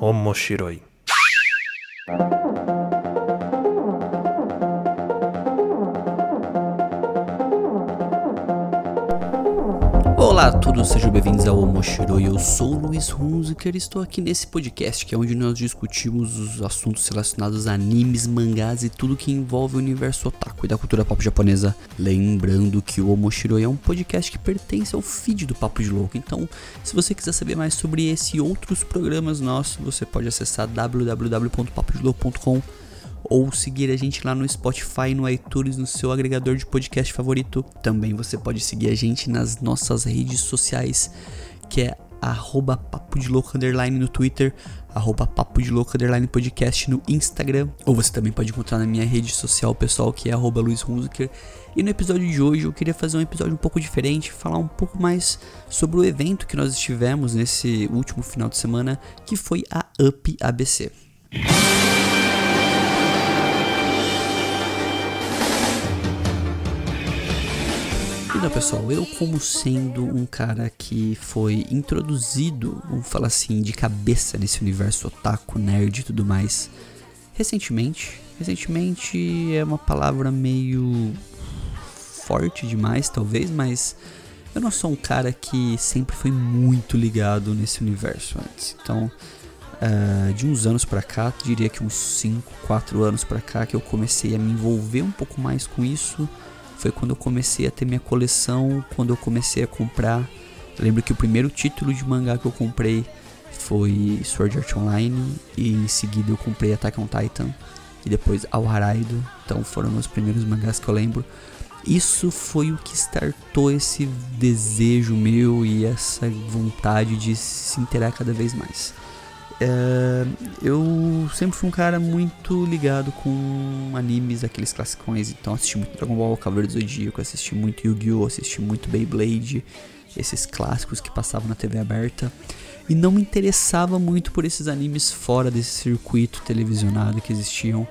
Omoshiroi. Olá a todos, sejam bem-vindos ao Omoshiro. Eu sou o Luiz Hunziker e estou aqui nesse podcast que é onde nós discutimos os assuntos relacionados a animes, mangás e tudo que envolve o universo otaku e da cultura pop japonesa. Lembrando que o Omoshiro é um podcast que pertence ao feed do Papo de Louco, então se você quiser saber mais sobre esse e outros programas nossos, você pode acessar www.papodelouco.com ou seguir a gente lá no Spotify, no iTunes, no seu agregador de podcast favorito. Também você pode seguir a gente nas nossas redes sociais, que é arroba papo de louco underline no Twitter, arroba papo de louco underline podcast no Instagram, ou você também pode encontrar na minha rede social pessoal, que é arroba Luiz Hunziker. E no episódio de hoje eu queria fazer um episódio um pouco diferente, falar um pouco mais sobre o evento que nós estivemos nesse último final de semana, que foi a UP ABC. Então, pessoal, eu como sendo um cara que foi introduzido, vamos falar assim, de cabeça nesse universo otaku, nerd e tudo mais, recentemente, recentemente é uma palavra meio forte demais, talvez, mas eu não sou um cara que sempre foi muito ligado nesse universo antes. Então, uh, de uns anos pra cá, diria que uns 5, 4 anos pra cá, que eu comecei a me envolver um pouco mais com isso foi quando eu comecei a ter minha coleção, quando eu comecei a comprar. Eu lembro que o primeiro título de mangá que eu comprei foi Sword Art Online e em seguida eu comprei Attack on Titan e depois Al Haraido. Então foram meus primeiros mangás que eu lembro. Isso foi o que startou esse desejo meu e essa vontade de se interar cada vez mais. É, eu sempre fui um cara muito ligado com animes, aqueles classicões, então assisti muito Dragon Ball, Cavaleiro do Zodíaco, assisti muito Yu-Gi-Oh!, assisti muito Beyblade, esses clássicos que passavam na TV aberta, e não me interessava muito por esses animes fora desse circuito televisionado que existiam.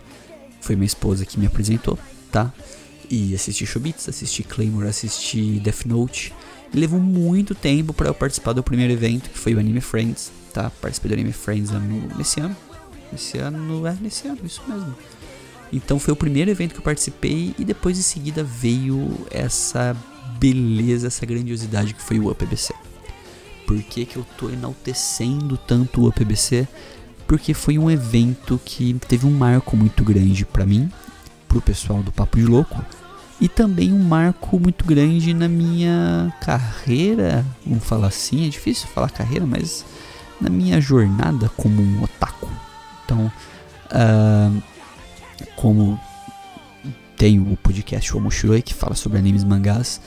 Foi minha esposa que me apresentou, tá? E assisti Shobits, assisti Claymore, assisti Death Note. E levou muito tempo para eu participar do primeiro evento, que foi o Anime Friends tá? Participei do Anime Friends nesse ano. Nesse ano, é, nesse ano, isso mesmo. Então foi o primeiro evento que eu participei e depois em seguida veio essa beleza, essa grandiosidade que foi o UPBC. Por que, que eu tô enaltecendo tanto o UPBC? Porque foi um evento que teve um marco muito grande para mim, pro pessoal do Papo de Louco, e também um marco muito grande na minha carreira, vamos falar assim, é difícil falar carreira, mas na minha jornada como um otaku. Então, uh, como tenho o podcast Omoshiroi que fala sobre animes e mangás,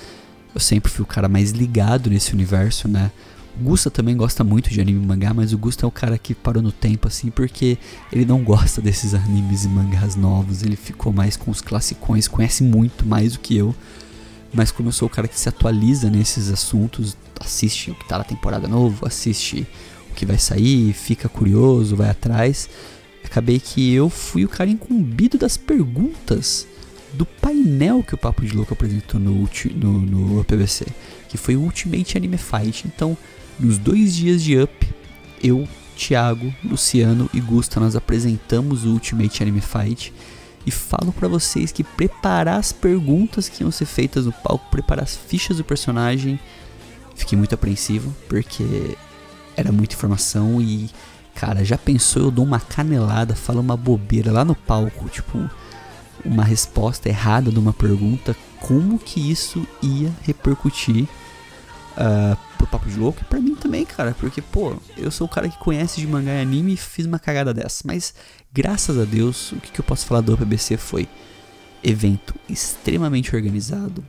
eu sempre fui o cara mais ligado nesse universo, né? O Gusta também gosta muito de anime e mangá, mas o Gusta é o cara que parou no tempo, assim, porque ele não gosta desses animes e mangás novos, ele ficou mais com os classicões, conhece muito mais do que eu. Mas como eu sou o cara que se atualiza nesses assuntos, assiste o que tá na temporada novo, assiste que vai sair, fica curioso, vai atrás. Acabei que eu fui o cara incumbido das perguntas do painel que o Papo de Louco apresentou no, no, no que foi o Ultimate Anime Fight. Então, nos dois dias de Up, eu, Thiago, Luciano e Gusta, nós apresentamos o Ultimate Anime Fight. E falo para vocês que preparar as perguntas que iam ser feitas no palco, preparar as fichas do personagem, fiquei muito apreensivo, porque era muita informação e, cara, já pensou eu dou uma canelada, falo uma bobeira lá no palco, tipo, uma resposta errada de uma pergunta, como que isso ia repercutir uh, pro Papo de Louco e pra mim também, cara, porque, pô, eu sou o cara que conhece de mangá e anime e fiz uma cagada dessa, mas graças a Deus, o que, que eu posso falar do UPBC foi evento extremamente organizado,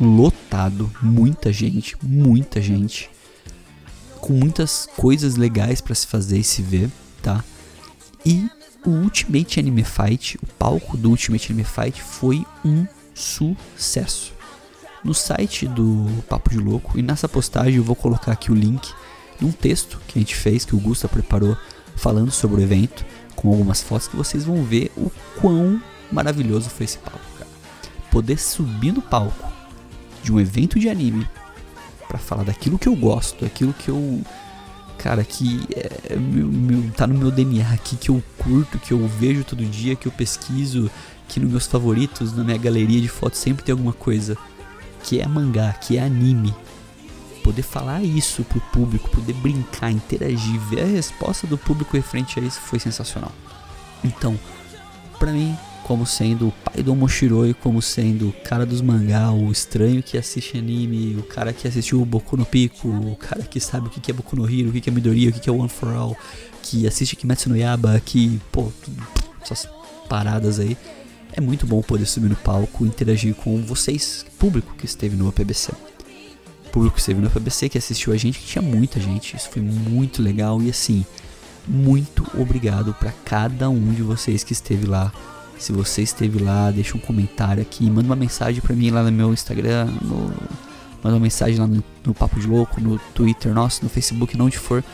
lotado, muita gente, muita gente com muitas coisas legais para se fazer e se ver, tá? E o Ultimate Anime Fight, o palco do Ultimate Anime Fight foi um sucesso. No site do Papo de Louco, e nessa postagem eu vou colocar aqui o link num texto que a gente fez, que o Gusta preparou, falando sobre o evento, com algumas fotos que vocês vão ver o quão maravilhoso foi esse palco, cara. Poder subir no palco de um evento de anime para falar daquilo que eu gosto, daquilo que eu cara, que é, meu, meu, tá no meu DNA aqui, que eu curto, que eu vejo todo dia, que eu pesquiso, que nos meus favoritos, na minha galeria de fotos sempre tem alguma coisa. Que é mangá, que é anime. Poder falar isso pro público, poder brincar, interagir, ver a resposta do público referente a isso foi sensacional. Então, para mim, como sendo o pai do Omoshiroi, como sendo o cara dos mangá, o estranho que assiste anime, o cara que assistiu o Boku no Pico, o cara que sabe o que é Boku no Hero, o que é Midoriya, o que é One for All, que assiste Kimetsu no Yaba, que, pô, essas paradas aí. É muito bom poder subir no palco e interagir com vocês, público que esteve no APBC. Público que esteve no APBC, que assistiu a gente, que tinha muita gente, isso foi muito legal e assim, muito obrigado para cada um de vocês que esteve lá se você esteve lá, deixa um comentário aqui, manda uma mensagem para mim lá no meu Instagram, no, manda uma mensagem lá no, no, Papo de Louco, no Twitter nosso, no Facebook, onde for,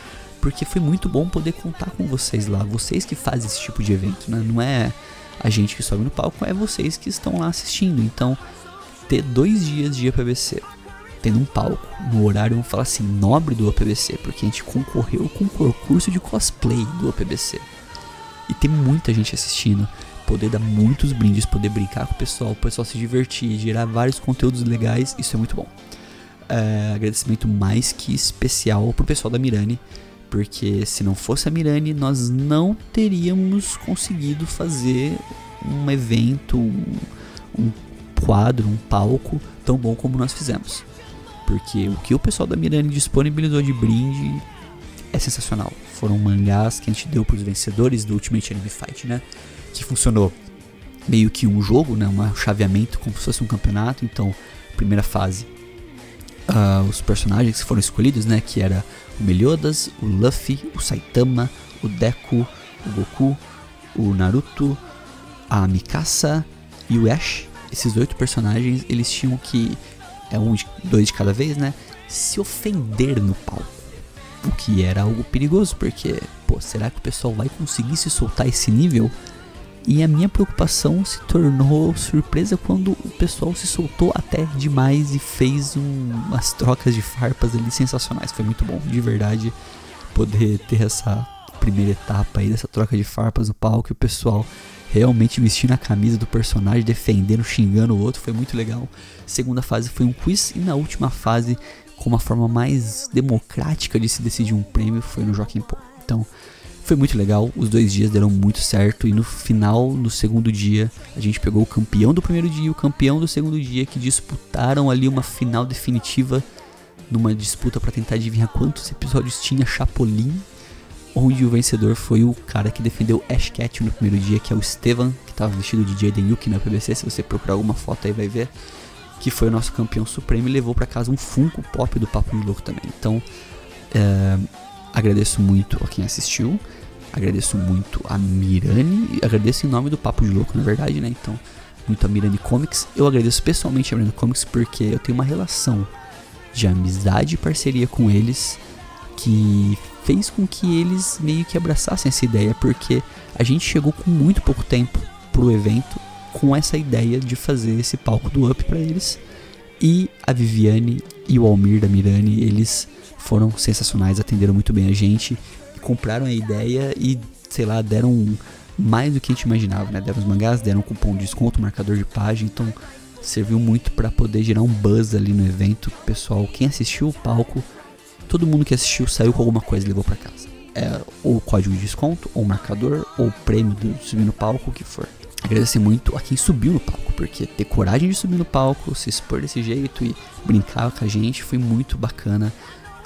porque foi muito bom poder contar com vocês lá, vocês que fazem esse tipo de evento, né? Não é a gente que sobe no palco, é vocês que estão lá assistindo. Então, ter dois dias de APBC, tendo um palco, no horário, vamos falar assim, nobre do APBC, porque a gente concorreu com o concurso de cosplay do APBC. E tem muita gente assistindo poder dar muitos brindes, poder brincar com o pessoal, o pessoal se divertir, gerar vários conteúdos legais, isso é muito bom. É, agradecimento mais que especial pro pessoal da Mirani, porque se não fosse a Mirani, nós não teríamos conseguido fazer um evento, um, um quadro, um palco tão bom como nós fizemos. Porque o que o pessoal da Mirani disponibilizou de brinde é sensacional. Foram mangás que a gente deu para os vencedores do Ultimate Anime Fight, né? Que funcionou meio que um jogo, né, um chaveamento como se fosse um campeonato. Então, primeira fase, uh, os personagens que foram escolhidos, né, que era o Meliodas, o Luffy, o Saitama, o Deku, o Goku, o Naruto, a Mikasa e o Ash. Esses oito personagens, eles tinham que é um, dois de cada vez, né, se ofender no palco. O que era algo perigoso, porque, pô, será que o pessoal vai conseguir se soltar esse nível? E a minha preocupação se tornou surpresa quando o pessoal se soltou até demais e fez um, umas trocas de farpas ali sensacionais. Foi muito bom, de verdade, poder ter essa primeira etapa aí dessa troca de farpas no palco e o pessoal realmente vestindo a camisa do personagem, defendendo, xingando o outro, foi muito legal. Segunda fase foi um quiz e na última fase, com uma forma mais democrática de se decidir um prêmio, foi no Joaquim Pô. Então, foi muito legal, os dois dias deram muito certo e no final, no segundo dia, a gente pegou o campeão do primeiro dia e o campeão do segundo dia que disputaram ali uma final definitiva numa disputa para tentar adivinhar quantos episódios tinha Chapolin, onde o vencedor foi o cara que defendeu Ash Ketchum no primeiro dia, que é o Estevan, que estava vestido de Jaden Yuki na PBC, se você procurar alguma foto aí vai ver, que foi o nosso campeão supremo e levou para casa um Funko Pop do Papo de Louco também. Então, é, Agradeço muito a quem assistiu. Agradeço muito a Mirani. Agradeço em nome do Papo de Louco, na verdade, né? Então, muito a Mirani Comics. Eu agradeço pessoalmente a Mirani Comics porque eu tenho uma relação de amizade e parceria com eles que fez com que eles meio que abraçassem essa ideia, porque a gente chegou com muito pouco tempo pro evento com essa ideia de fazer esse palco do Up para eles. E a Viviane e o Almir da Mirani, eles foram sensacionais, atenderam muito bem a gente, compraram a ideia e, sei lá, deram mais do que a gente imaginava, né? Deram os mangás, deram um cupom de desconto, marcador de página, então serviu muito para poder gerar um buzz ali no evento. Pessoal, quem assistiu o palco, todo mundo que assistiu saiu com alguma coisa e levou para casa. É, ou código de desconto, ou marcador, ou prêmio do subir no palco, o que for. Agradecer muito a quem subiu no palco, porque ter coragem de subir no palco, se expor desse jeito e brincar com a gente foi muito bacana.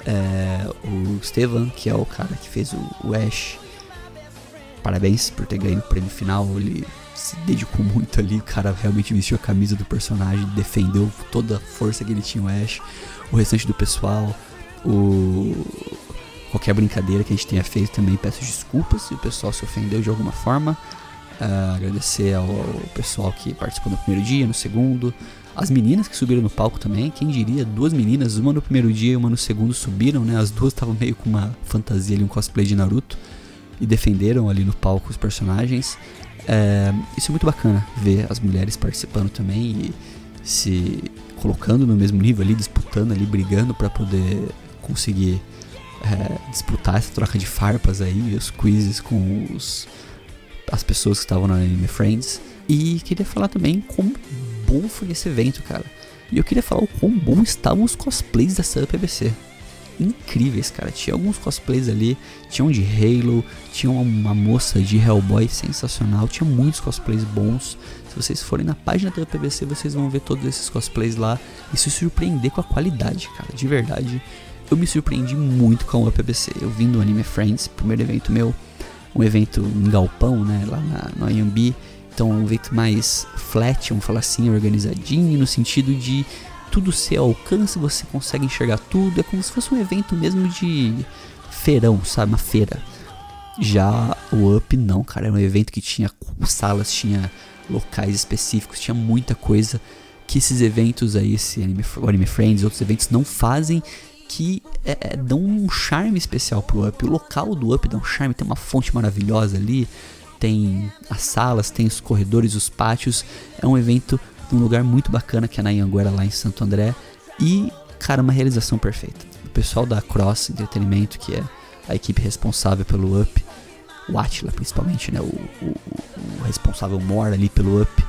É, o Estevan, que é o cara que fez o, o Ash. Parabéns por ter ganho o prêmio final. Ele se dedicou muito ali. O cara realmente vestiu a camisa do personagem, defendeu toda a força que ele tinha o Ash. O restante do pessoal, o qualquer brincadeira que a gente tenha feito também peço desculpas se o pessoal se ofendeu de alguma forma. Uh, agradecer ao, ao, pessoal que participou no primeiro dia, no segundo, as meninas que subiram no palco também, quem diria, duas meninas, uma no primeiro dia e uma no segundo subiram, né? As duas estavam meio com uma fantasia ali, um cosplay de Naruto e defenderam ali no palco os personagens. É, isso é muito bacana ver as mulheres participando também e se colocando no mesmo nível ali, disputando ali, brigando para poder conseguir é, disputar essa troca de farpas aí, os quizzes com os, as pessoas que estavam na Anime Friends. E queria falar também como bom foi esse evento, cara. E eu queria falar o quão bom estavam os cosplays dessa UPBC. Incríveis, cara. Tinha alguns cosplays ali. Tinha um de Halo. Tinha uma moça de Hellboy sensacional. Tinha muitos cosplays bons. Se vocês forem na página da UPBC, vocês vão ver todos esses cosplays lá. E se surpreender com a qualidade, cara. De verdade. Eu me surpreendi muito com a UPBC. Eu vim do Anime Friends, primeiro evento meu. Um evento em galpão, né? Lá na, no IMB então, um evento mais flat, vamos falar assim, organizadinho, no sentido de tudo ser ao alcance, você consegue enxergar tudo. É como se fosse um evento mesmo de feirão, sabe? Uma feira. Já o Up não, cara, era um evento que tinha salas, tinha locais específicos, tinha muita coisa que esses eventos aí, esse Anime, Anime Friends, outros eventos não fazem que é, é, dão um charme especial pro Up. O local do Up dá um charme, tem uma fonte maravilhosa ali, tem as salas, tem os corredores, os pátios. É um evento num lugar muito bacana que é na Anhanguera, lá em Santo André. E, cara, uma realização perfeita. O pessoal da Cross Entretenimento, que é a equipe responsável pelo Up, o Atila principalmente, né? O, o, o responsável mora ali pelo Up.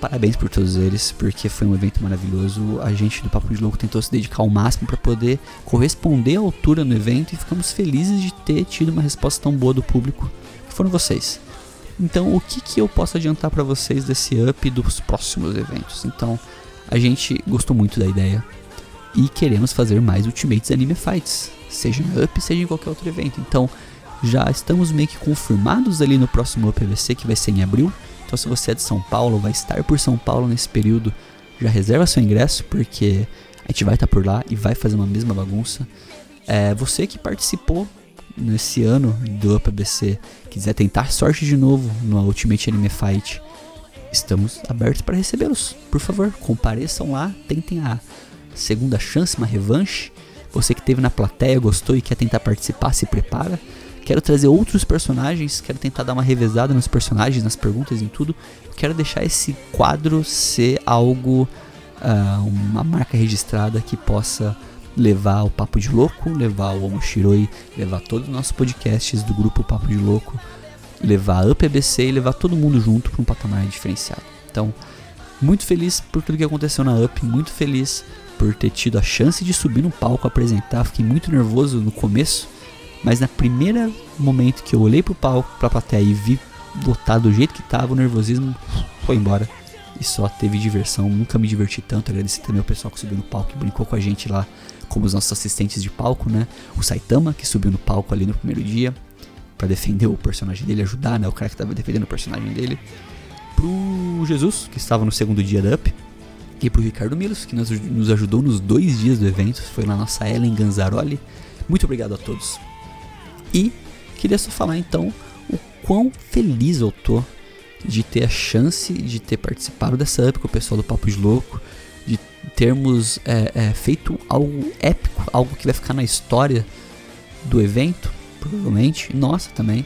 Parabéns por todos eles, porque foi um evento maravilhoso. A gente do Papo de Louco tentou se dedicar ao máximo para poder corresponder à altura no evento e ficamos felizes de ter tido uma resposta tão boa do público, que foram vocês. Então, o que, que eu posso adiantar para vocês desse up dos próximos eventos? Então, a gente gostou muito da ideia e queremos fazer mais Ultimates Anime Fights, seja no up, seja em qualquer outro evento. Então, já estamos meio que confirmados ali no próximo UPVC, que vai ser em abril. Então, se você é de São Paulo, vai estar por São Paulo nesse período, já reserva seu ingresso, porque a gente vai estar por lá e vai fazer uma mesma bagunça. É, você que participou nesse ano do UpABC quiser tentar sorte de novo no Ultimate Anime Fight, estamos abertos para recebê-los. Por favor, compareçam lá, tentem a segunda chance, uma revanche. Você que esteve na plateia, gostou e quer tentar participar, se prepara. Quero trazer outros personagens, quero tentar dar uma revezada nos personagens, nas perguntas, em tudo. Quero deixar esse quadro ser algo, uh, uma marca registrada que possa levar o Papo de Louco, levar o Omoshiroi, levar todos os nossos podcasts do grupo Papo de Louco, levar a UpBC e levar todo mundo junto para um patamar diferenciado. Então, muito feliz por tudo que aconteceu na Up, muito feliz por ter tido a chance de subir no palco apresentar. Fiquei muito nervoso no começo, mas na primeira momento que eu olhei pro palco, pra plateia e vi lotado do jeito que tava, o nervosismo foi embora e só teve diversão. Nunca me diverti tanto. Agradecer também ao pessoal que subiu no palco e brincou com a gente lá, como os nossos assistentes de palco, né? O Saitama, que subiu no palco ali no primeiro dia para defender o personagem dele, ajudar, né? O cara que tava defendendo o personagem dele. Pro Jesus, que estava no segundo dia da Up. E pro Ricardo Milos, que nos, nos ajudou nos dois dias do evento. Foi na nossa Ellen Ganzaroli. Muito obrigado a todos. E queria só falar então o quão feliz eu tô de ter a chance de ter participado dessa up com o pessoal do Papo de Louco, de termos é, é, feito algo épico, algo que vai ficar na história do evento, provavelmente, nossa também,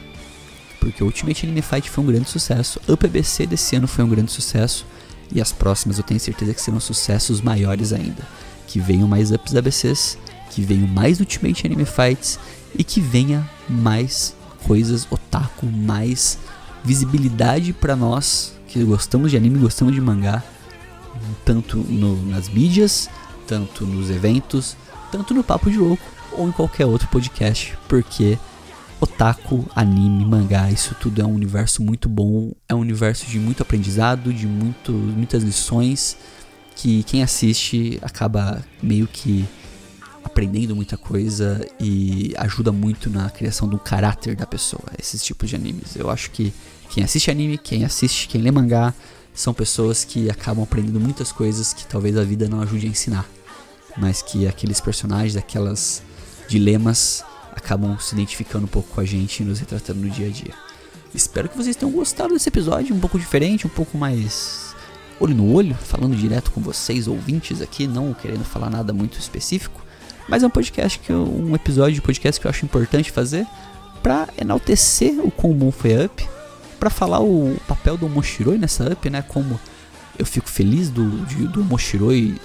porque o Ultimate Anime Fight foi um grande sucesso, o PBC desse ano foi um grande sucesso, e as próximas eu tenho certeza que serão sucessos maiores ainda. Que venham mais ups ABCs, que venham mais Ultimate Anime Fights e que venha mais coisas otaku, mais visibilidade para nós que gostamos de anime, gostamos de mangá, tanto no, nas mídias, tanto nos eventos, tanto no Papo de Louco ou em qualquer outro podcast, porque otaku, anime, mangá, isso tudo é um universo muito bom, é um universo de muito aprendizado, de muito, muitas lições que quem assiste acaba meio que aprendendo muita coisa e ajuda muito na criação do caráter da pessoa, esses tipos de animes. Eu acho que quem assiste anime, quem assiste, quem lê mangá, são pessoas que acabam aprendendo muitas coisas que talvez a vida não ajude a ensinar, mas que aqueles personagens, aquelas dilemas acabam se identificando um pouco com a gente e nos retratando no dia a dia. Espero que vocês tenham gostado desse episódio, um pouco diferente, um pouco mais olho no olho, falando direto com vocês, ouvintes aqui, não querendo falar nada muito específico. Mas é um podcast que eu, um episódio de podcast que eu acho importante fazer para enaltecer o quão bom foi Up, para falar o papel do Moshiroi nessa Up, né? Como eu fico feliz do, de, do Moshiroi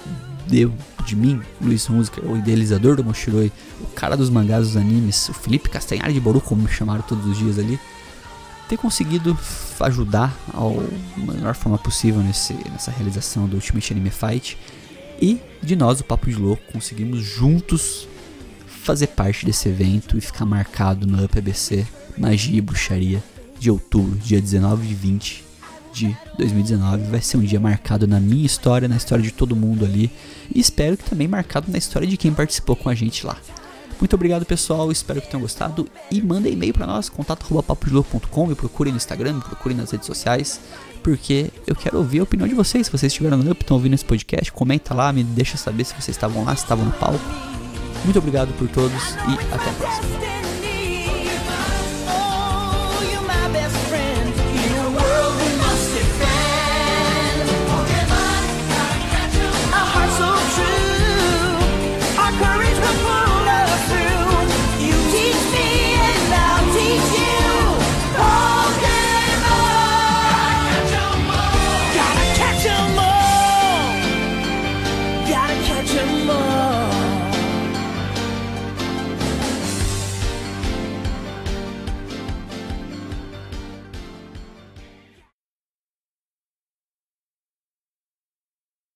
deu de mim, Luiz Hunziker, o idealizador do Moshiroi, o cara dos mangás dos animes, o Felipe Castanhari de Boru, como me chamaram todos os dias ali, ter conseguido ajudar ao melhor forma possível nesse, nessa realização do Ultimate Anime Fight. E de nós, o Papo de Louco, conseguimos juntos fazer parte desse evento e ficar marcado no UpABC Magia e Bruxaria de outubro, dia 19 e 20 de 2019. Vai ser um dia marcado na minha história, na história de todo mundo ali. E espero que também marcado na história de quem participou com a gente lá. Muito obrigado, pessoal. Espero que tenham gostado. E mandem e-mail para nós, contato.papodelouco.com. Me procurem no Instagram, me procurem nas redes sociais. Porque eu quero ouvir a opinião de vocês. Se vocês estiveram no Up, estão ouvindo esse podcast, comenta lá, me deixa saber se vocês estavam lá, se estavam no palco. Muito obrigado por todos e até a próxima.